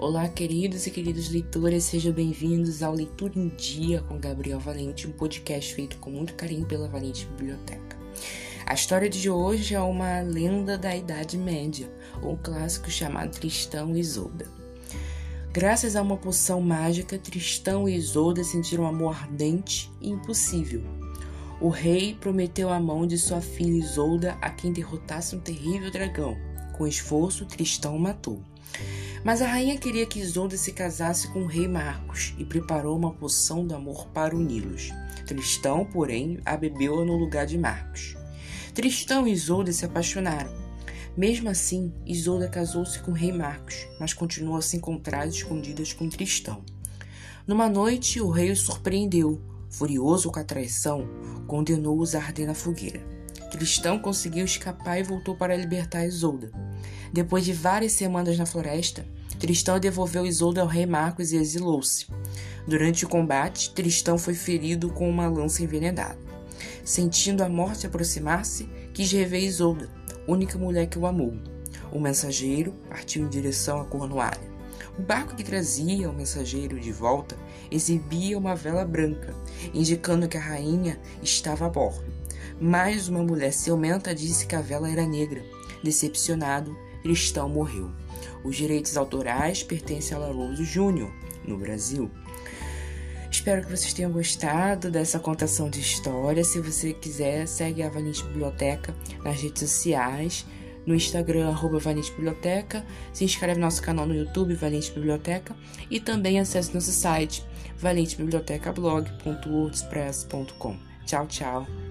Olá, queridos e queridas leitoras, sejam bem-vindos ao Leitura em Dia com Gabriel Valente, um podcast feito com muito carinho pela Valente Biblioteca. A história de hoje é uma lenda da Idade Média, um clássico chamado Tristão e Isolda. Graças a uma poção mágica, Tristão e Isolda sentiram um amor ardente e impossível. O rei prometeu à mão de sua filha Isolda a quem derrotasse um terrível dragão. Com esforço, Tristão o matou. Mas a rainha queria que Isolda se casasse com o rei Marcos e preparou uma poção do amor para uni-los. Tristão, porém, a bebeu no lugar de Marcos. Tristão e Isolda se apaixonaram. Mesmo assim, Isolda casou-se com o rei Marcos, mas continuou a se encontrar escondidas com Tristão. Numa noite, o rei os surpreendeu. Furioso com a traição, condenou-os a arder na fogueira. Tristão conseguiu escapar e voltou para libertar Isolda. Depois de várias semanas na floresta, Tristão devolveu Isolda ao rei Marcos e exilou-se. Durante o combate, Tristão foi ferido com uma lança envenenada. Sentindo a morte aproximar-se, quis rever Isolda, única mulher que o amou. O mensageiro partiu em direção à Cornualha. O barco que trazia o mensageiro de volta exibia uma vela branca, indicando que a rainha estava a bordo. Mas uma mulher ciumenta disse que a vela era negra. Decepcionado, Tristão morreu. Os direitos autorais pertencem a Larouso Júnior, no Brasil. Espero que vocês tenham gostado dessa contação de história. Se você quiser, segue a Valente Biblioteca nas redes sociais, no Instagram, arroba Valente Biblioteca, se inscreve no nosso canal no YouTube, Valente Biblioteca, e também acesse nosso site, valentebibliotecablog.wordpress.com. Tchau, tchau